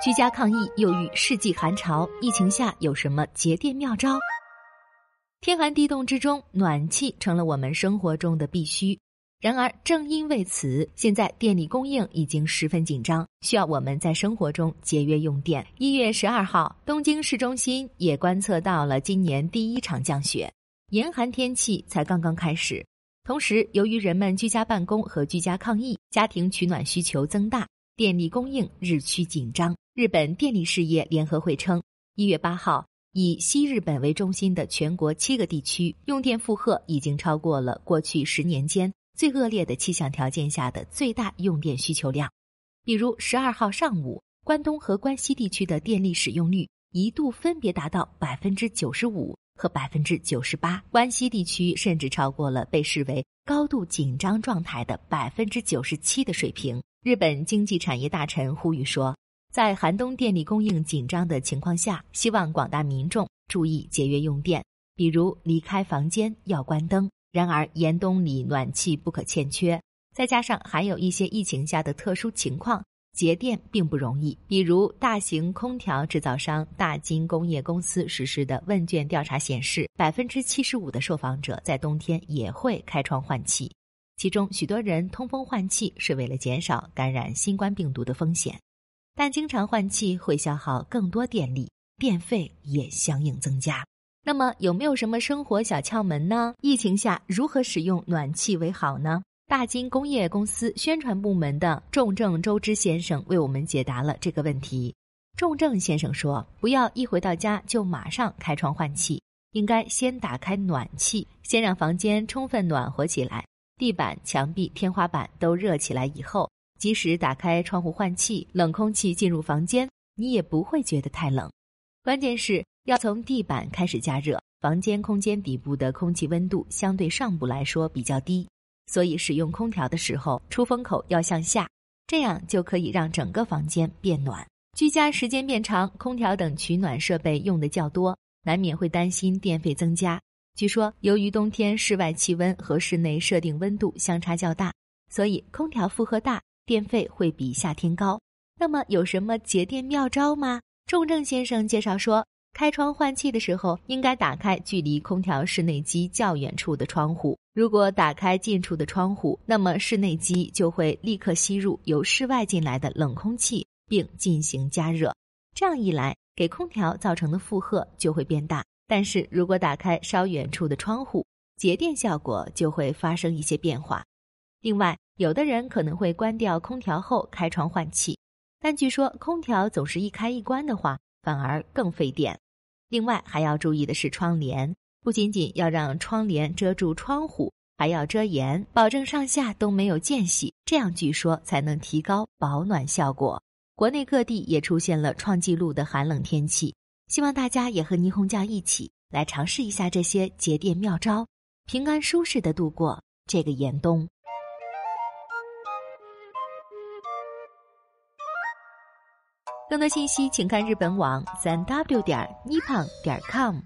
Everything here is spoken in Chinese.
居家抗疫又遇世纪寒潮，疫情下有什么节电妙招？天寒地冻之中，暖气成了我们生活中的必须。然而，正因为此，现在电力供应已经十分紧张，需要我们在生活中节约用电。一月十二号，东京市中心也观测到了今年第一场降雪，严寒天气才刚刚开始。同时，由于人们居家办公和居家抗疫，家庭取暖需求增大，电力供应日趋紧张。日本电力事业联合会称，一月八号，以西日本为中心的全国七个地区用电负荷已经超过了过去十年间最恶劣的气象条件下的最大用电需求量。比如十二号上午，关东和关西地区的电力使用率一度分别达到百分之九十五和百分之九十八，关西地区甚至超过了被视为高度紧张状态的百分之九十七的水平。日本经济产业大臣呼吁说。在寒冬电力供应紧张的情况下，希望广大民众注意节约用电，比如离开房间要关灯。然而，严冬里暖气不可欠缺，再加上还有一些疫情下的特殊情况，节电并不容易。比如，大型空调制造商大金工业公司实施的问卷调查显示，百分之七十五的受访者在冬天也会开窗换气，其中许多人通风换气是为了减少感染新冠病毒的风险。但经常换气会消耗更多电力，电费也相应增加。那么有没有什么生活小窍门呢？疫情下如何使用暖气为好呢？大金工业公司宣传部门的重症周之先生为我们解答了这个问题。重症先生说：“不要一回到家就马上开窗换气，应该先打开暖气，先让房间充分暖和起来，地板、墙壁、天花板都热起来以后。”即使打开窗户换气，冷空气进入房间，你也不会觉得太冷。关键是要从地板开始加热。房间空间底部的空气温度相对上部来说比较低，所以使用空调的时候，出风口要向下，这样就可以让整个房间变暖。居家时间变长，空调等取暖设备用的较多，难免会担心电费增加。据说，由于冬天室外气温和室内设定温度相差较大，所以空调负荷大。电费会比夏天高，那么有什么节电妙招吗？仲正先生介绍说，开窗换气的时候，应该打开距离空调室内机较远处的窗户。如果打开近处的窗户，那么室内机就会立刻吸入由室外进来的冷空气，并进行加热。这样一来，给空调造成的负荷就会变大。但是如果打开稍远处的窗户，节电效果就会发生一些变化。另外，有的人可能会关掉空调后开窗换气，但据说空调总是一开一关的话，反而更费电。另外还要注意的是窗帘，不仅仅要让窗帘遮住窗户，还要遮严，保证上下都没有间隙，这样据说才能提高保暖效果。国内各地也出现了创纪录的寒冷天气，希望大家也和霓虹酱一起来尝试一下这些节电妙招，平安舒适的度过这个严冬。更多信息，请看日本网三 w 点 nippon 点 com。